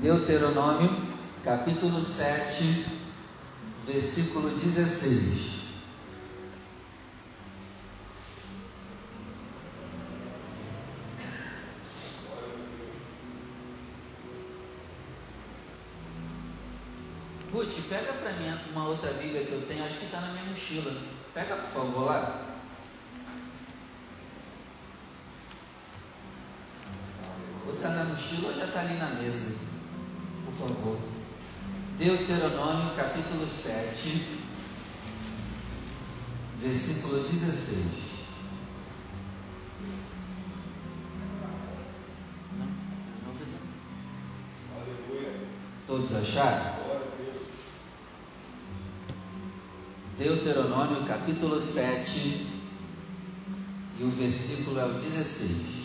Deuteronômio, capítulo 7, versículo 16. Ruth, pega para mim uma outra Bíblia que eu tenho, acho que está na minha mochila. Pega, por favor, lá. Ou está na mochila ou já está ali na mesa. Por favor. Deuteronômio capítulo 7, versículo 16. Não? Não precisa. Todos acharam? Deuteronômio capítulo 7 e o versículo é o 16.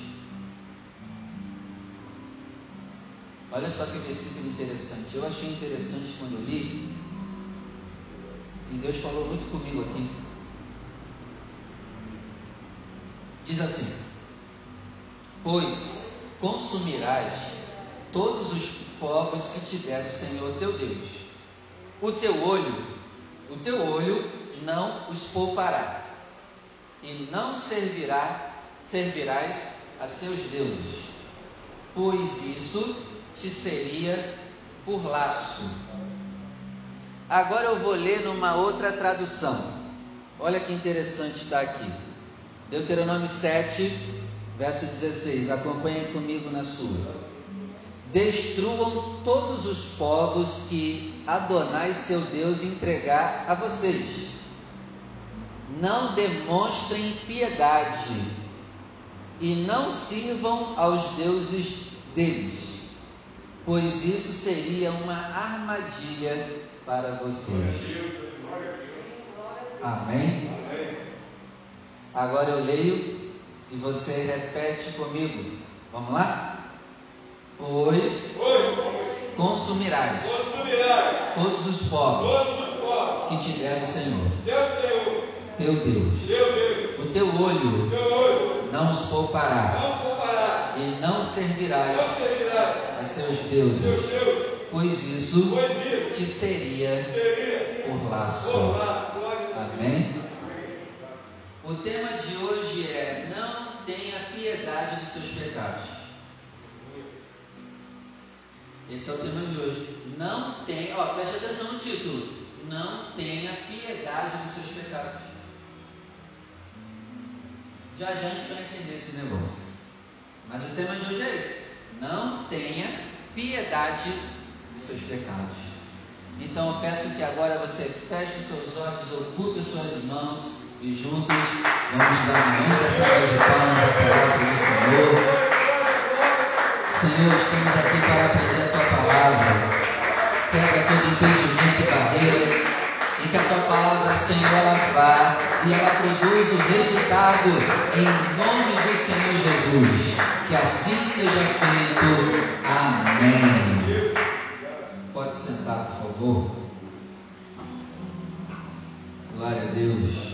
Olha só que versículo interessante. Eu achei interessante quando eu li. E Deus falou muito comigo aqui. Diz assim: Pois consumirás todos os povos que te der o Senhor teu Deus. O teu olho o teu olho não os poupará, e não servirá, servirás a seus deuses, pois isso te seria por laço. Agora eu vou ler numa outra tradução. Olha que interessante está aqui. Deuteronômio 7, verso 16. Acompanhem comigo na sua. Destruam todos os povos que Adonai seu Deus entregar a vocês. Não demonstrem piedade e não sirvam aos deuses deles, pois isso seria uma armadilha para vocês. Amém? Agora eu leio e você repete comigo. Vamos lá? Pois. consumirás, todos os povos, que te der o Senhor, teu, Deus. O teu olho, não os poupará e não servirás, a seus deuses, Deus. pois isso, te seria, por laço. Amém? O tema de hoje é: não tenha piedade dos seus pecados. Esse é o tema de hoje. Não tem, ó, preste atenção no título. Não tenha piedade dos seus pecados. Já já a gente vai entender esse negócio. Mas o tema de hoje é esse. Não tenha piedade dos seus pecados. Então eu peço que agora você feche seus olhos, ocupe as suas mãos e juntos vamos dar muita salva de palmas à palavra do Senhor. Senhor, estamos aqui para aprender a tua palavra. Pega todo impedimento e barreira. E que a tua palavra, Senhor, ela vá e ela produz o resultado em nome do Senhor Jesus. Que assim seja feito. Amém. Pode sentar, por favor. Glória a Deus.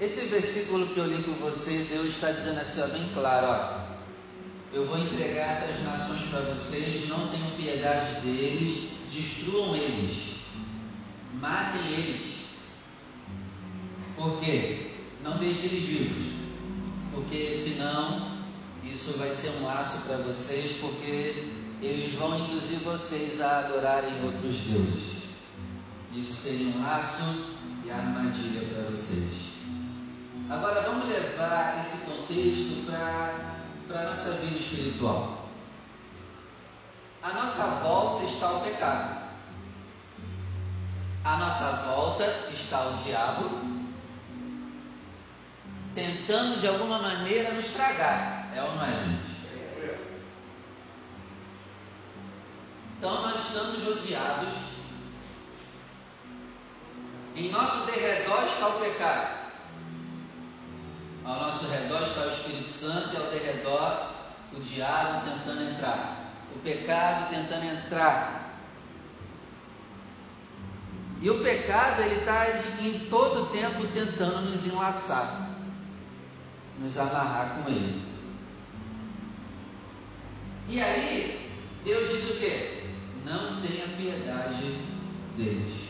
Esse versículo que eu li com você, Deus está dizendo assim, ó, bem claro, ó, eu vou entregar essas nações para vocês, não tenham piedade deles, destruam eles, matem eles. Por quê? Não deixem eles vivos, porque senão isso vai ser um laço para vocês, porque eles vão induzir vocês a adorarem outros deuses. Isso seria um laço e armadilha para vocês. Agora vamos levar esse contexto para a nossa vida espiritual. A nossa volta está o pecado. A nossa volta está o diabo tentando de alguma maneira nos tragar. É ou não é, gente? Então nós estamos rodeados. Em nosso derredor está o pecado. Ao nosso redor está o Espírito Santo e ao derredor o diabo tentando entrar, o pecado tentando entrar. E o pecado ele está em todo tempo tentando nos enlaçar, nos amarrar com ele. E aí, Deus disse o quê? Não tenha piedade deles.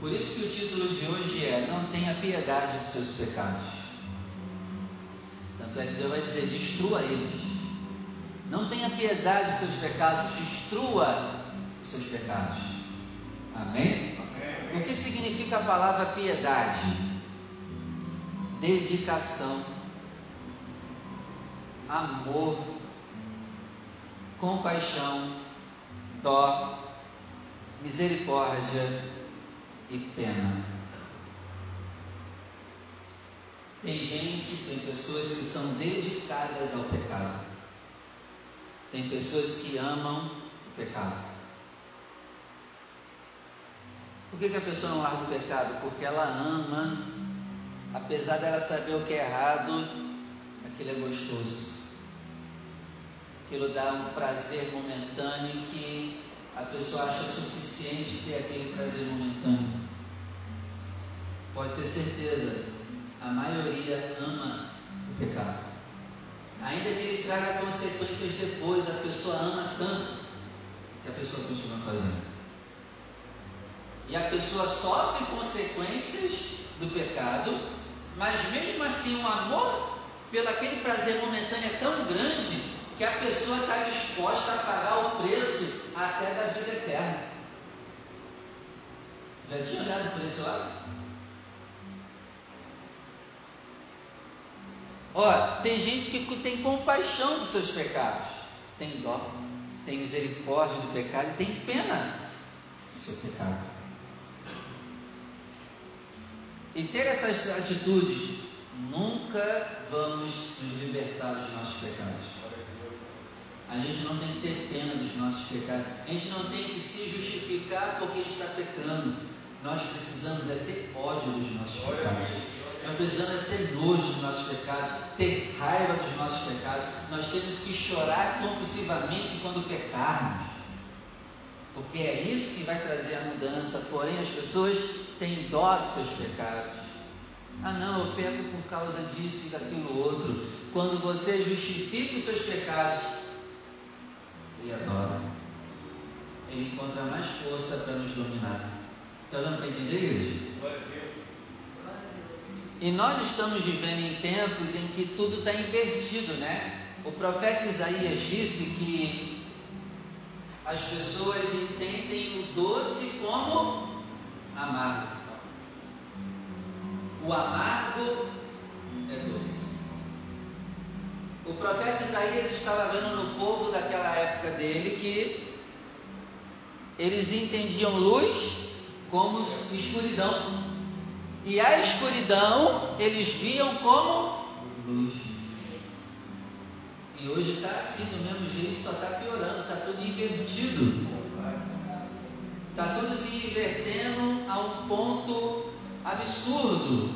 Por isso que o título de hoje é Não tenha piedade dos seus pecados. Tanto é que Deus vai dizer: destrua eles. Não tenha piedade dos seus pecados, destrua os seus pecados. Amém? Amém? O que significa a palavra piedade? Dedicação, amor, compaixão, dó, misericórdia e pena. Tem gente, tem pessoas que são dedicadas ao pecado. Tem pessoas que amam o pecado. Por que, que a pessoa não larga o pecado? Porque ela ama, apesar dela saber o que é errado, aquilo é gostoso. Aquilo dá um prazer momentâneo que a pessoa acha suficiente ter aquele prazer momentâneo. Pode ter certeza, a maioria ama o pecado. Ainda que ele traga consequências depois, a pessoa ama tanto que a pessoa continua fazendo. E a pessoa sofre consequências do pecado, mas mesmo assim o amor pelo aquele prazer momentâneo é tão grande que a pessoa está disposta a pagar o preço até da vida eterna. Já tinha olhado por esse lado? Ó, tem gente que tem compaixão dos seus pecados, tem dó, tem misericórdia do pecado e tem pena do seu pecado. E ter essas atitudes, nunca vamos nos libertar dos nossos pecados. A gente não tem que ter pena dos nossos pecados. A gente não tem que se justificar porque a gente está pecando. Nós precisamos é ter ódio dos nossos pecados. Nós precisamos é ter nojo dos nossos pecados, ter raiva dos nossos pecados. Nós temos que chorar compulsivamente quando pecarmos. Porque é isso que vai trazer a mudança. Porém, as pessoas têm dó dos seus pecados. Ah, não, eu peco por causa disso e daquilo outro. Quando você justifica os seus pecados, ele adora. Ele encontra mais força para nos dominar. Está dando para entender, igreja? E nós estamos vivendo em tempos em que tudo está invertido, né? O profeta Isaías disse que as pessoas entendem o doce como amargo. O amargo é doce. O profeta Isaías estava vendo no povo daquela época dele que eles entendiam luz como escuridão. E a escuridão eles viam como luz. E hoje está assim, do mesmo jeito, só está piorando, está tudo invertido. Está tudo se invertendo a um ponto absurdo.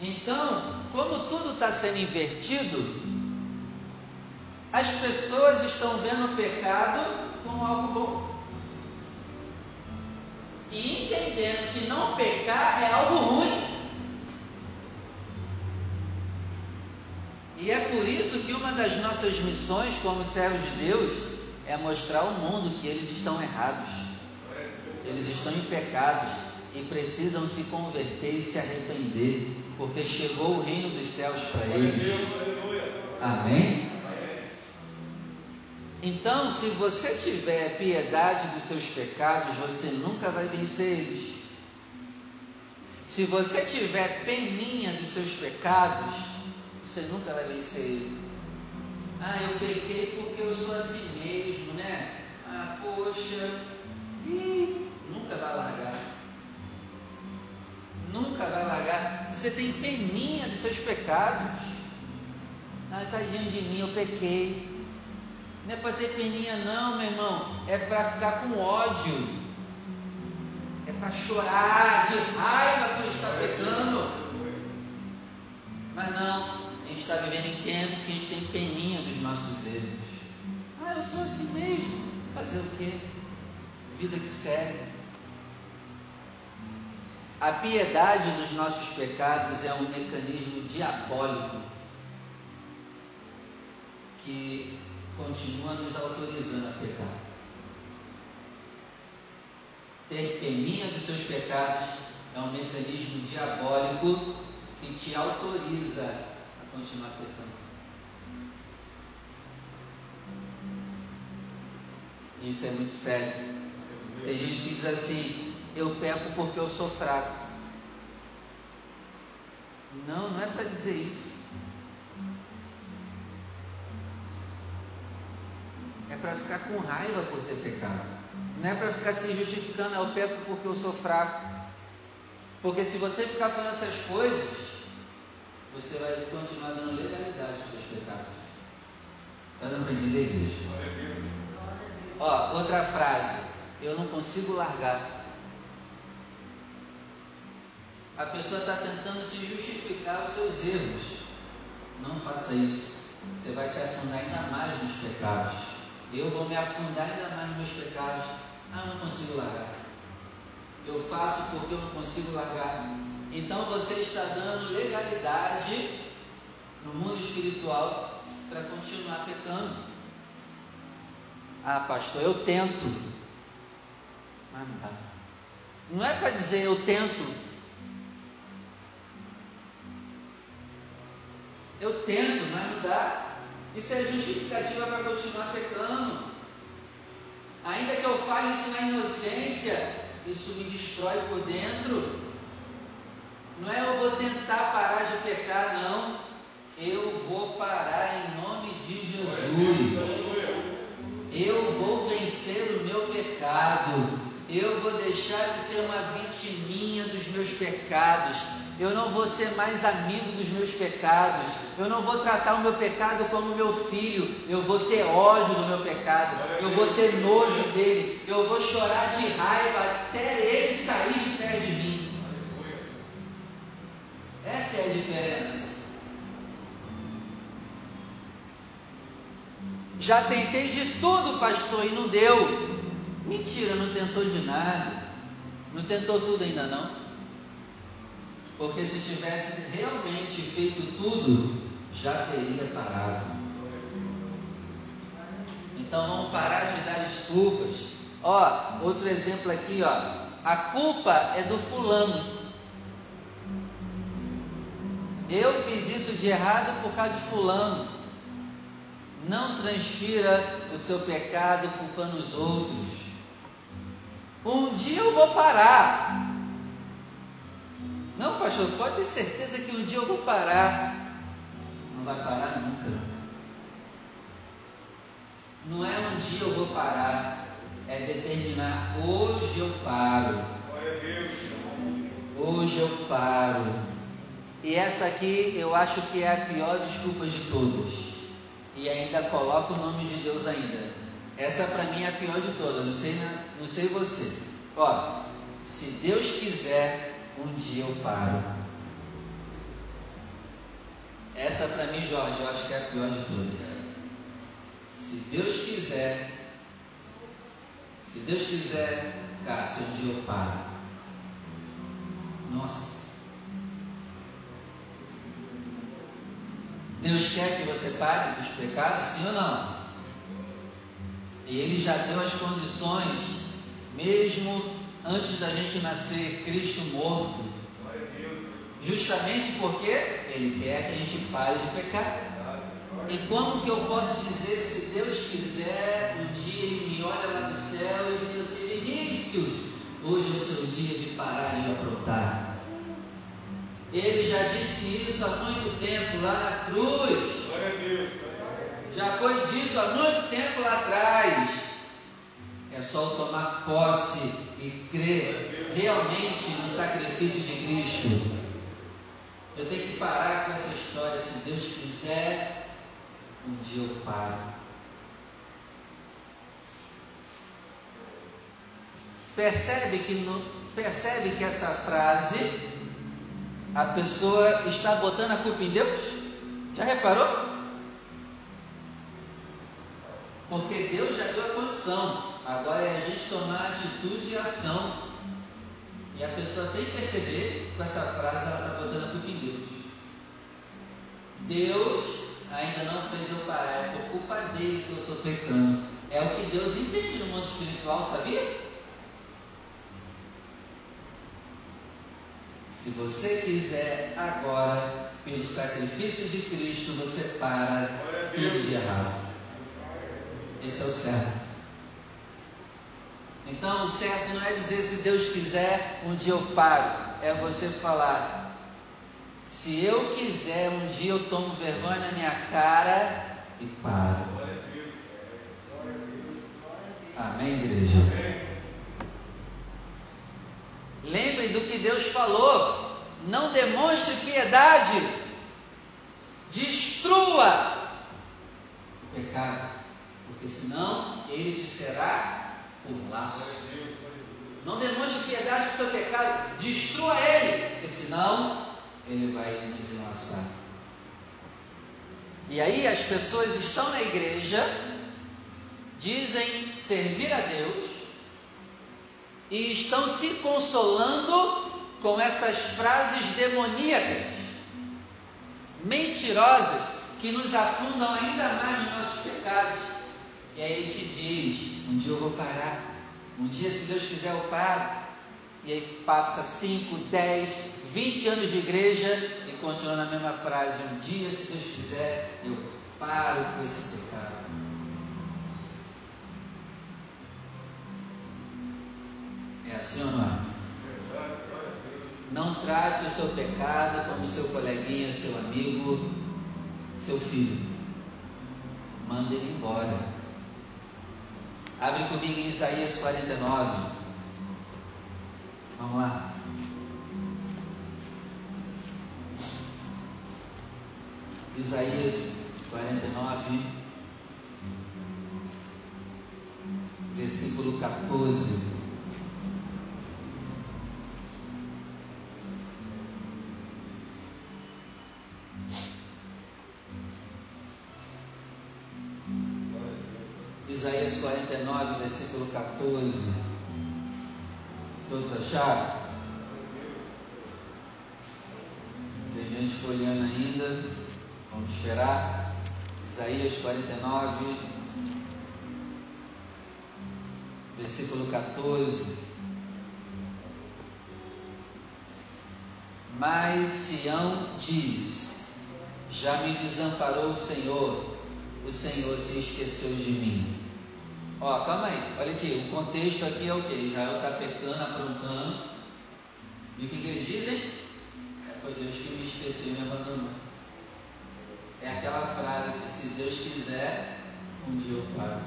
Então, como tudo está sendo invertido, as pessoas estão vendo o pecado como algo bom e entendendo que não pecar é algo ruim. E é por isso que uma das nossas missões como servos de Deus é mostrar ao mundo que eles estão errados, eles estão em pecados e precisam se converter e se arrepender, porque chegou o reino dos céus para eles. Amém? Então, se você tiver piedade dos seus pecados, você nunca vai vencer eles. Se você tiver peninha dos seus pecados, você nunca vai vencer ele. Ah, eu pequei porque eu sou assim mesmo, né? Ah, poxa, e nunca vai largar. Nunca vai largar. Você tem peninha dos seus pecados. Ah, tadinho de mim, eu pequei. Não é para ter peninha, não, meu irmão. É para ficar com ódio. É para chorar de raiva quando está pecando. Mas não, gente está vivendo em tempos que a gente tem peninha dos nossos erros. Ah, eu sou assim mesmo. Fazer o quê? Vida que segue. A piedade dos nossos pecados é um mecanismo diabólico que continua nos autorizando a pecar. Ter peninha dos seus pecados é um mecanismo diabólico que te autoriza continuar pecando. Isso é muito sério. Tem gente que diz assim: eu peco porque eu sou fraco. Não, não é para dizer isso. É para ficar com raiva por ter pecado. Não é para ficar se justificando, eu peco porque eu sou fraco. Porque se você ficar fazendo essas coisas, você vai continuar dando legalidade aos seus pecados. Está dando para entender, igreja? Ó, outra frase. Eu não consigo largar. A pessoa está tentando se justificar os seus erros. Não faça isso. Você vai se afundar ainda mais nos pecados. Eu vou me afundar ainda mais nos meus pecados. Ah, eu não consigo largar. Eu faço porque eu não consigo largar. Então você está dando legalidade no mundo espiritual para continuar pecando. Ah, pastor, eu tento. Mas não dá. Não é para dizer eu tento. Eu tento, mas não dá. Isso é justificativa para continuar pecando. Ainda que eu fale isso na inocência, isso me destrói por dentro. Não é eu vou tentar parar de pecar, não. Eu vou parar em nome de Jesus. Eu vou vencer o meu pecado. Eu vou deixar de ser uma vitiminha dos meus pecados. Eu não vou ser mais amigo dos meus pecados. Eu não vou tratar o meu pecado como meu filho. Eu vou ter ódio do meu pecado. Eu vou ter nojo dele. Eu vou chorar de raiva até ele sair de perto de mim. Essa é a diferença. Já tentei de tudo, pastor, e não deu. Mentira, não tentou de nada. Não tentou tudo ainda não. Porque se tivesse realmente feito tudo, já teria parado. Então vamos parar de dar desculpas. Ó, outro exemplo aqui, ó. A culpa é do fulano. Eu fiz isso de errado por causa de fulano. Não transfira o seu pecado culpando os outros. Um dia eu vou parar. Não, pastor, pode ter certeza que um dia eu vou parar. Não vai parar nunca. Não é um dia eu vou parar, é determinar hoje eu paro. Hoje eu paro. E essa aqui eu acho que é a pior desculpa de todas. E ainda coloca o nome de Deus ainda. Essa para mim é a pior de todas, não sei, não sei você. Ó, se Deus quiser, um dia eu paro. Essa para mim, Jorge, eu acho que é a pior de todas. Se Deus quiser, se Deus quiser, Cássio, um dia eu paro. Nossa. Deus quer que você pare dos pecados, sim ou não? E Ele já deu as condições, mesmo antes da gente nascer, Cristo morto. Justamente porque Ele quer que a gente pare de pecar. E como que eu posso dizer, se Deus quiser, um dia Ele me olha lá do céu e diz assim, Vinícius, hoje é o seu dia de parar de aprontar. Ele já disse isso há muito tempo lá na cruz. Já foi dito há muito tempo lá atrás. É só tomar posse e crer realmente no sacrifício de Cristo. Eu tenho que parar com essa história. Se Deus quiser, um dia eu paro. Percebe que, no, percebe que essa frase a pessoa está botando a culpa em Deus? Já reparou? Porque Deus já deu a condição. Agora é a gente tomar atitude e ação. E a pessoa sem perceber, com essa frase, ela está botando a culpa em Deus. Deus, ainda não fez eu parar, é por culpa dele que eu estou pecando. É o que Deus entende no mundo espiritual, sabia? Se você quiser agora, pelo sacrifício de Cristo, você para tudo de errado. Esse é o certo. Então, o certo não é dizer se Deus quiser, um dia eu paro. É você falar: se eu quiser, um dia eu tomo vergonha na minha cara e paro. Amém, igreja? Lembre do que Deus falou. Não demonstre piedade. Destrua o pecado. Porque senão ele te será por laço. Não demonstre piedade do seu pecado. Destrua ele. Porque senão ele vai desenlaçar. E aí as pessoas estão na igreja, dizem servir a Deus, e estão se consolando com essas frases demoníacas, mentirosas, que nos afundam ainda mais nos nossos pecados. E aí ele te diz: um dia eu vou parar, um dia, se Deus quiser, eu paro. E aí passa 5, 10, 20 anos de igreja e continua na mesma frase: um dia, se Deus quiser, eu paro com esse pecado. É assim ou não é? Não trate o seu pecado como seu coleguinha, seu amigo, seu filho. Manda ele embora. Abre comigo em Isaías 49. Vamos lá. Isaías 49, versículo 14. Versículo 14. Todos acharam? Tem gente folheando ainda. Vamos esperar. Isaías 49, versículo 14. Mas Sião diz: Já me desamparou o Senhor, o Senhor se esqueceu de mim. Ó, calma aí, olha aqui, o contexto aqui é o que? Israel está pecando, aprontando. E o que, que eles dizem? É, foi Deus que me esqueceu e me abandonou. É aquela frase se Deus quiser, um dia eu paro.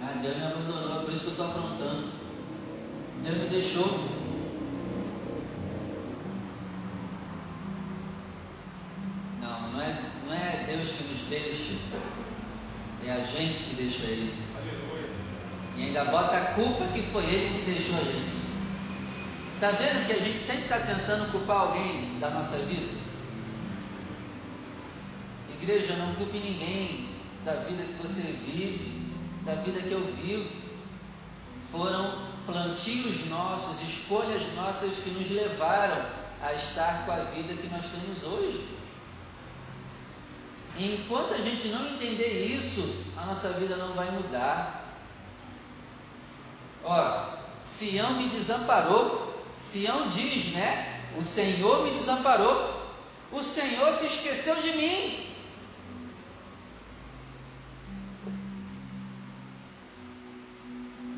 Ah, Deus me abandonou, é por isso que eu estou aprontando. Deus me deixou. Não, não é, não é Deus que nos deixa. É a gente que deixa ele. E ainda bota a culpa que foi ele que deixou a gente. Está vendo que a gente sempre está tentando culpar alguém da nossa vida? Igreja, não culpe ninguém da vida que você vive, da vida que eu vivo. Foram plantios nossos, escolhas nossas que nos levaram a estar com a vida que nós temos hoje. Enquanto a gente não entender isso, a nossa vida não vai mudar. Ó, Sião me desamparou. Sião diz, né? O Senhor me desamparou. O Senhor se esqueceu de mim.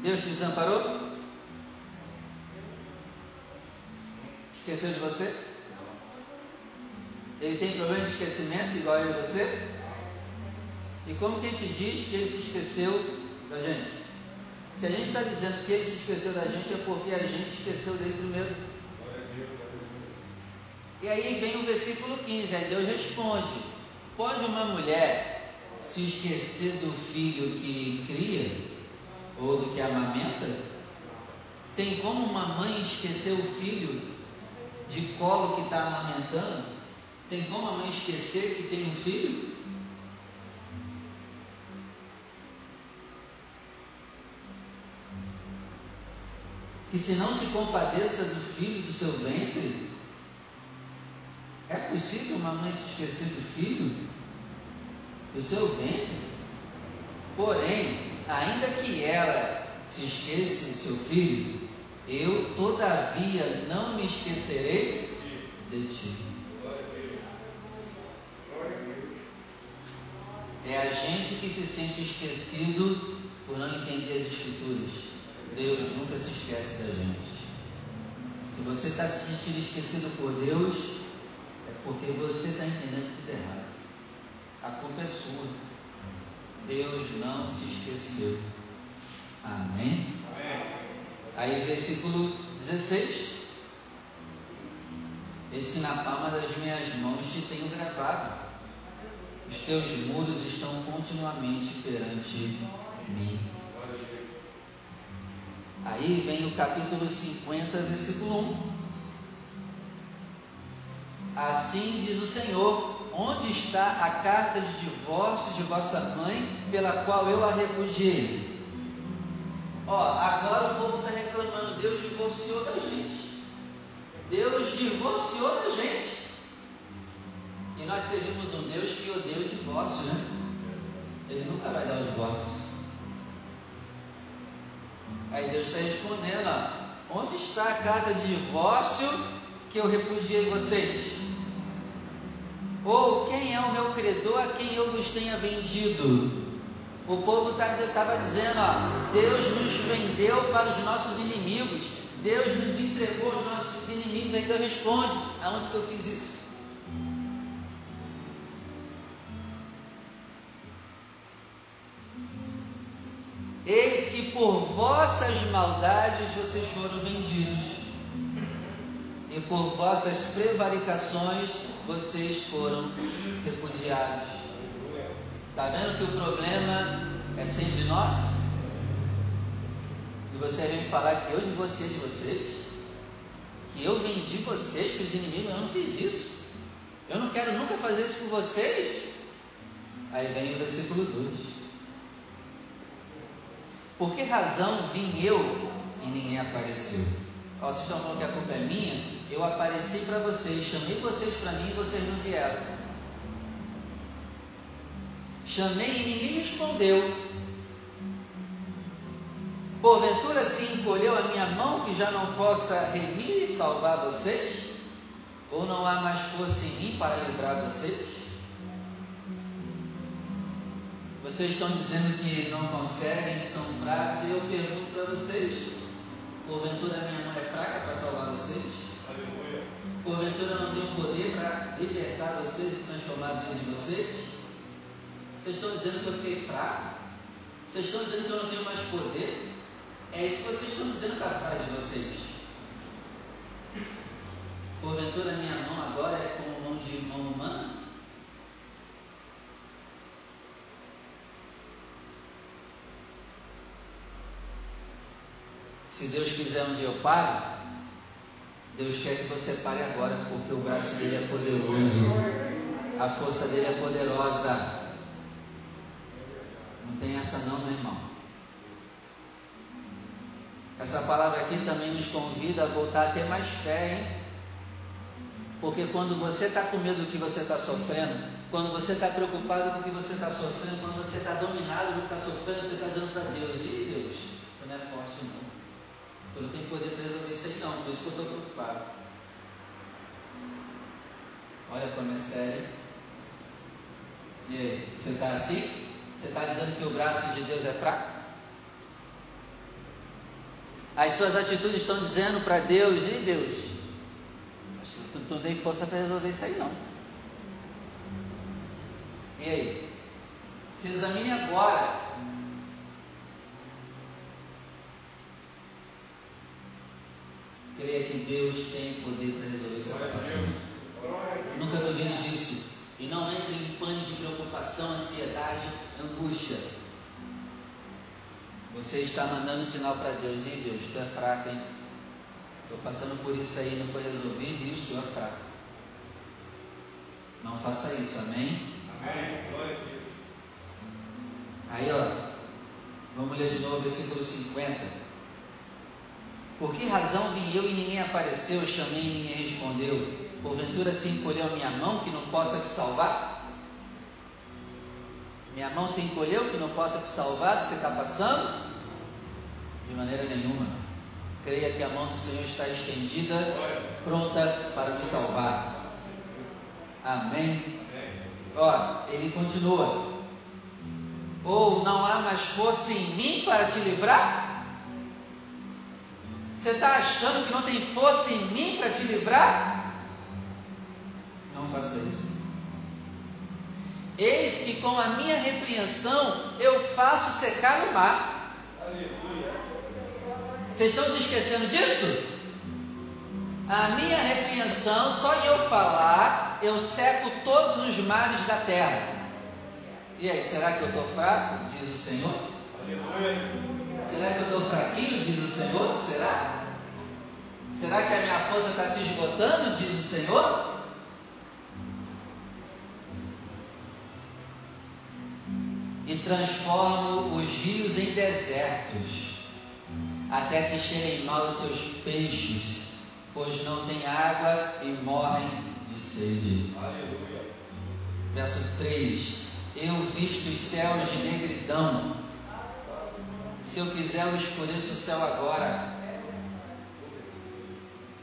Deus te desamparou? Esqueceu de você? Ele tem problema de esquecimento igual e você? E como que a gente diz que ele se esqueceu da gente? Se a gente está dizendo que ele se esqueceu da gente, é porque a gente esqueceu dele primeiro. E aí vem o versículo 15, aí Deus responde: Pode uma mulher se esquecer do filho que cria, ou do que amamenta? Tem como uma mãe esquecer o filho de colo que está amamentando? Tem como a mãe esquecer que tem um filho? Que se não se compadeça do filho do seu ventre, é possível uma mãe se esquecer do filho? Do seu ventre? Porém, ainda que ela se esqueça do seu filho, eu todavia não me esquecerei de ti. É a gente que se sente esquecido por não entender as escrituras. Deus nunca se esquece da gente. Se você está se sentindo esquecido por Deus, é porque você está entendendo tudo errado. A culpa é sua. Deus não se esqueceu. Amém? Amém. Aí, versículo 16. Eis que na palma das minhas mãos te tenho gravado. Os teus muros estão continuamente perante mim. Aí vem o capítulo 50, versículo 1. Assim diz o Senhor: Onde está a carta de divórcio de vossa mãe, pela qual eu a repudiei? Ó, agora o povo está reclamando: Deus divorciou da gente. Deus divorciou da gente. E nós servimos um Deus que odeia divórcio, né? Ele nunca vai dar o divórcio. Aí Deus está respondendo: ó, onde está a carta de divórcio que eu repudiei vocês? Ou quem é o meu credor a quem eu vos tenha vendido? O povo estava tá, dizendo: ó, Deus nos vendeu para os nossos inimigos, Deus nos entregou aos nossos inimigos. Aí Deus responde: aonde que eu fiz isso? Por vossas maldades vocês foram vendidos, e por vossas prevaricações vocês foram repudiados. Está vendo que o problema é sempre nosso? E você vem falar que eu divorciei de vocês? Que eu vendi vocês para os inimigos? Eu não fiz isso. Eu não quero nunca fazer isso com vocês. Aí vem o versículo 2. Por que razão vim eu e ninguém apareceu? Ó, vocês estão falando que a culpa é minha? Eu apareci para vocês, chamei vocês para mim e vocês não vieram. Chamei e ninguém respondeu. Porventura se encolheu a minha mão que já não possa remir e salvar vocês? Ou não há mais força em mim para livrar vocês? Vocês estão dizendo que não conseguem, que são fracos, e eu pergunto para vocês: porventura minha mão é fraca para salvar vocês? Aleluia. Porventura não tenho poder para libertar vocês e transformar a vida de vocês? Vocês estão dizendo que eu fiquei fraco? Vocês estão dizendo que eu não tenho mais poder? É isso que vocês estão dizendo para trás de vocês. Porventura minha mão agora é como mão de mão humana? Se Deus quiser um dia eu pare, Deus quer que você pare agora, porque o braço dele é poderoso, a força dele é poderosa. Não tem essa não, meu irmão. Essa palavra aqui também nos convida a voltar a ter mais fé, hein? Porque quando você está com medo do que você está sofrendo, quando você está preocupado com o que você está sofrendo, quando você está dominado do que está sofrendo, você está dizendo para Deus, e Deus, não é forte não. Eu não tenho poder para resolver isso aí não, por isso que eu estou preocupado. Olha como é sério. E aí, você está assim? Você está dizendo que o braço de Deus é fraco? As suas atitudes estão dizendo para Deus, e Deus, tu não tem força para resolver isso aí não. E aí? Se examine agora creia que Deus tem poder para resolver essa situação. Nunca duvide disso. E não entre em pânico de preocupação, ansiedade, angústia. Você está mandando um sinal para Deus, e Deus, tu é fraco, hein? Estou passando por isso aí, não foi resolvido, e o Senhor é fraco. Não faça isso, amém? Amém. Glória a Deus. Aí, ó, vamos ler de novo o versículo 50. Por que razão vim eu e ninguém apareceu, chamei e ninguém respondeu? Porventura se encolheu a minha mão que não possa te salvar? Minha mão se encolheu que não possa te salvar? Você está passando? De maneira nenhuma. Creia que a mão do Senhor está estendida, pronta para me salvar. Amém. Ó, ele continua. Ou não há mais força em mim para te livrar? Você está achando que não tem força em mim para te livrar? Não faça isso. Eis que com a minha repreensão eu faço secar o mar. Vocês estão se esquecendo disso? A minha repreensão, só de eu falar, eu seco todos os mares da terra. E aí, será que eu estou fraco? Diz o Senhor. Será que eu estou fraquinho? Diz o Senhor. Será? Será que a minha força está se esgotando? Diz o Senhor. E transformo os rios em desertos, até que cheguem mal os seus peixes, pois não tem água e morrem de sede. Aleluia. Verso 3: eu visto os céus de negridão. Se eu quiser, eu escureço o céu agora.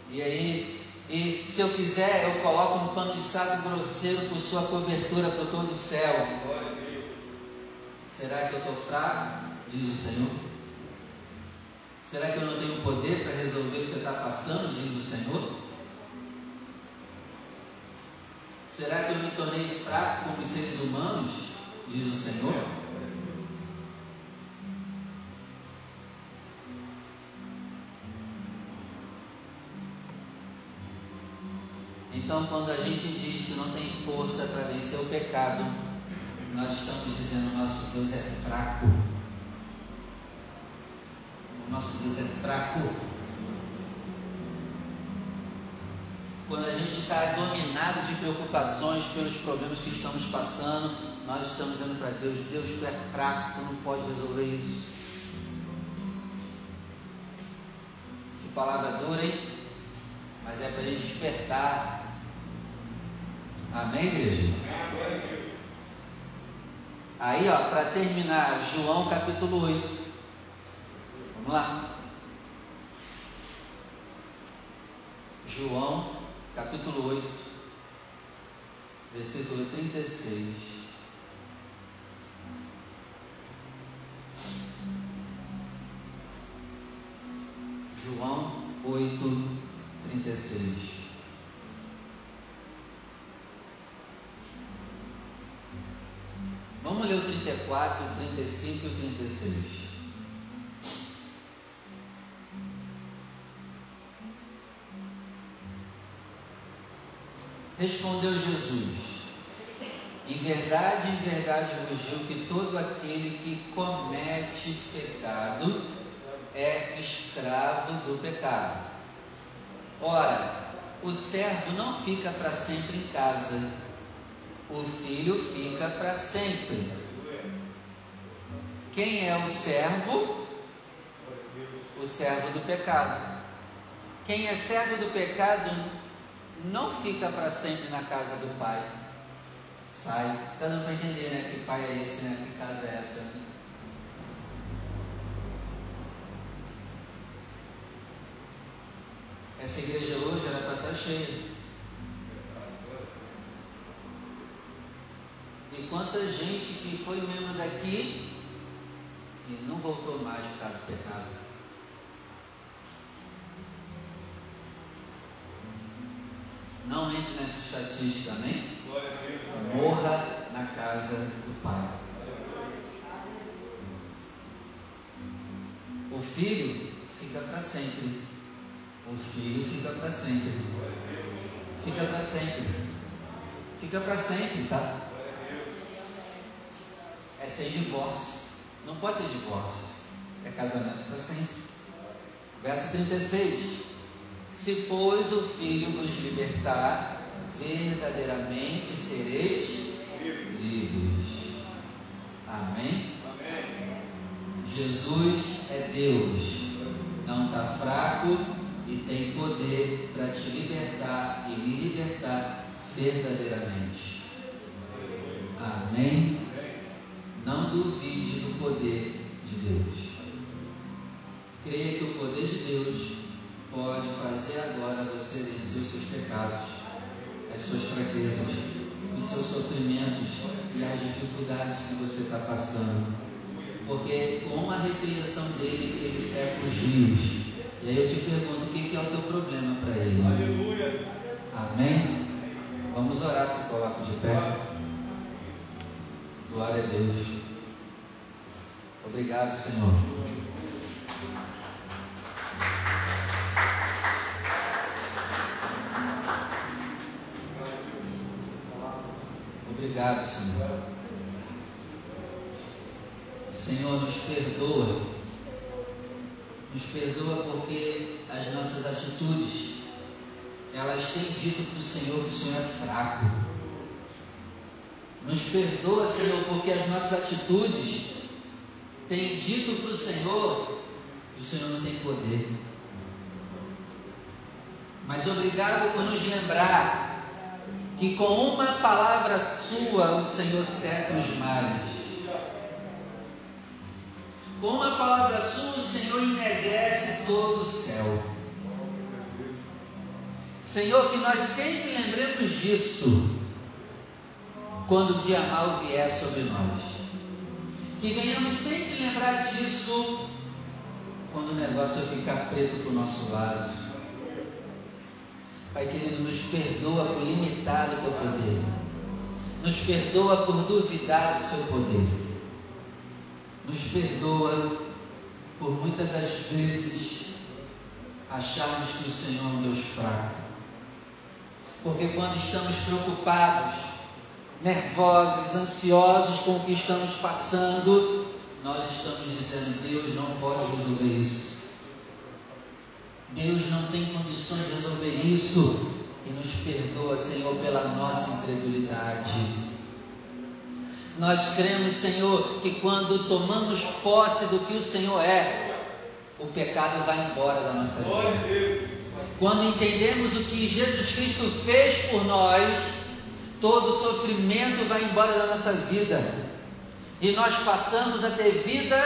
E aí, e se eu quiser, eu coloco um pano de saco grosseiro por sua cobertura por todo o céu. Será que eu estou fraco? Diz o Senhor. Será que eu não tenho poder para resolver o que você está passando? Diz o Senhor. Será que eu me tornei fraco como os seres humanos? Diz o Senhor. Então, quando a gente diz que não tem força para vencer o pecado, nós estamos dizendo: nosso Deus é fraco. O nosso Deus é fraco. Quando a gente está dominado de preocupações pelos problemas que estamos passando, nós estamos dizendo para Deus: Deus, tu é fraco, tu não pode resolver isso. Que palavra dura, hein? Mas é para a gente despertar. Amém, igreja? Aí, ó, para terminar, João capítulo 8. Vamos lá. João capítulo 8, versículo 36. João 8, 36. Vamos ler o 34, o 35 e o 36. Respondeu Jesus: Em verdade, em verdade vos digo que todo aquele que comete pecado é escravo do pecado. Ora, o servo não fica para sempre em casa, o filho fica para sempre. Quem é o servo? O servo do pecado. Quem é servo do pecado não fica para sempre na casa do pai. Sai. Está dando para entender, né? Que pai é esse, né? Que casa é essa? Né? Essa igreja hoje era para estar cheia. E quanta gente que foi membro daqui e não voltou mais por causa do pecado. Não entre nessa estatística, amém? Morra na casa do Pai. O filho fica para sempre. O filho fica para sempre. Fica para sempre. Fica para sempre, tá? é sem divórcio. Não pode ter divórcio. É casamento para sempre. Verso 36. Se, pois, o Filho vos libertar, verdadeiramente sereis livres. Amém? Amém? Jesus é Deus. Não está fraco e tem poder para te libertar e me libertar verdadeiramente. Amém? duvide do poder de Deus. Creia que o poder de Deus pode fazer agora você vencer os seus pecados, as suas fraquezas, os seus sofrimentos e as dificuldades que você está passando. Porque com a repreensão dele, ele seca os rios. E aí eu te pergunto, o que é o teu problema para ele? Aleluia! Amém? Vamos orar, se coloca de pé. Glória a Deus. Obrigado, Senhor. Obrigado, Senhor. Senhor, nos perdoa. Nos perdoa porque as nossas atitudes, elas têm dito para o Senhor que o Senhor é fraco. Nos perdoa, Senhor, porque as nossas atitudes têm dito para o Senhor o Senhor não tem poder. Mas obrigado por nos lembrar que com uma palavra sua o Senhor seca os mares. Com uma palavra sua o Senhor enegrece todo o céu. Senhor, que nós sempre lembremos disso quando o dia mal vier sobre nós. Que venhamos sempre lembrar disso quando o negócio ficar preto para o nosso lado Pai querido, nos perdoa por limitar o teu poder. Nos perdoa por duvidar do seu poder. Nos perdoa por muitas das vezes acharmos que o Senhor é um Deus fraco. Porque quando estamos preocupados, nervosos, ansiosos com o que estamos passando, nós estamos dizendo: Deus não pode resolver isso. Deus não tem condições de resolver isso e nos perdoa, Senhor, pela nossa incredulidade. Nós cremos, Senhor, que quando tomamos posse do que o Senhor é, o pecado vai embora da nossa vida. Quando entendemos o que Jesus Cristo fez por nós, todo sofrimento vai embora da nossa vida. E nós passamos a ter vida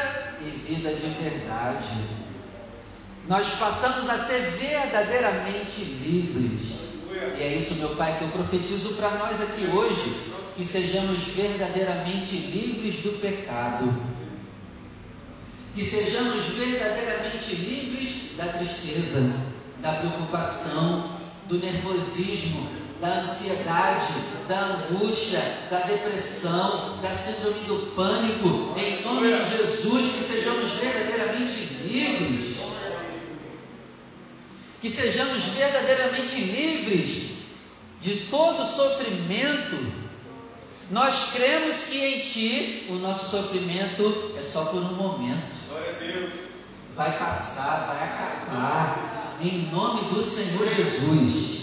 e vida de verdade nós passamos a ser verdadeiramente livres. E é isso, meu Pai, que eu profetizo para nós aqui hoje, que sejamos verdadeiramente livres do pecado. Que sejamos verdadeiramente livres da tristeza, da preocupação, do nervosismo, da ansiedade, da angústia, da depressão, da síndrome do pânico. Em nome de Jesus, que sejamos verdadeiramente livres que sejamos verdadeiramente livres de todo sofrimento. Nós cremos que em Ti o nosso sofrimento é só por um momento. Vai passar, vai acabar, em nome do Senhor Jesus.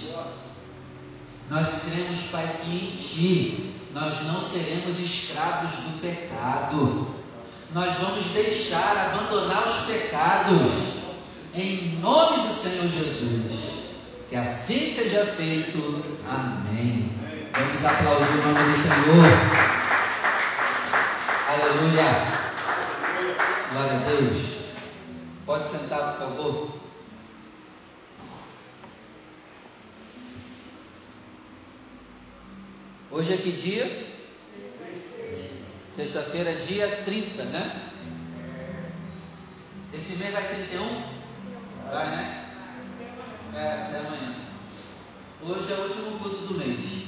Nós cremos, Pai, que em Ti nós não seremos escravos do pecado. Nós vamos deixar, abandonar os pecados em nome do Senhor Jesus. Que assim seja feito. Amém. Vamos aplaudir o nome do Senhor. Aleluia. Glória a Deus. Pode sentar, por favor. Hoje é que dia? Sexta-feira, dia 30, né? Esse mês vai 31? Vai, né? É, até amanhã. Hoje é o último culto do mês.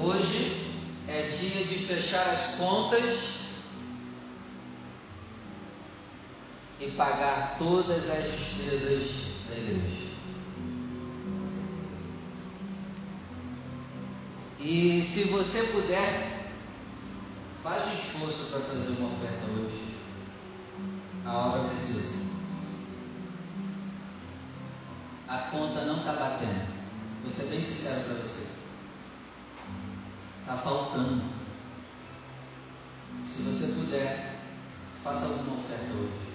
Hoje é dia de fechar as contas e pagar todas as despesas da igreja. E se você puder, faz um esforço para fazer uma oferta hoje. A obra precisa. a conta não está batendo. Vou ser bem sincero para você. Está faltando. Se você puder, faça alguma oferta hoje.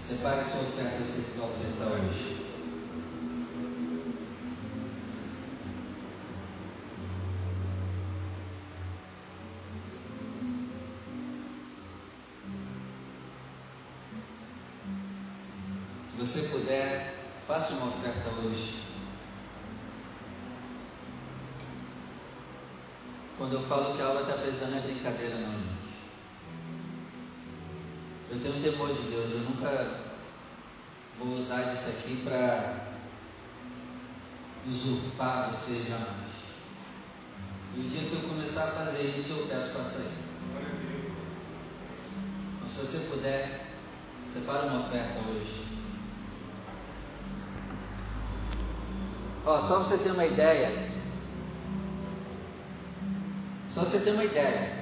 Separe sua oferta, você vai ofertar hoje. Faça uma oferta hoje. Quando eu falo que a alma está pesando, não é brincadeira, não, gente. Eu tenho temor de Deus, eu nunca vou usar disso aqui para usurpar você jamais. E o dia que eu começar a fazer isso, eu peço para sair. Mas se você puder, separa uma oferta hoje. Ó, só você ter uma ideia. Só você ter uma ideia.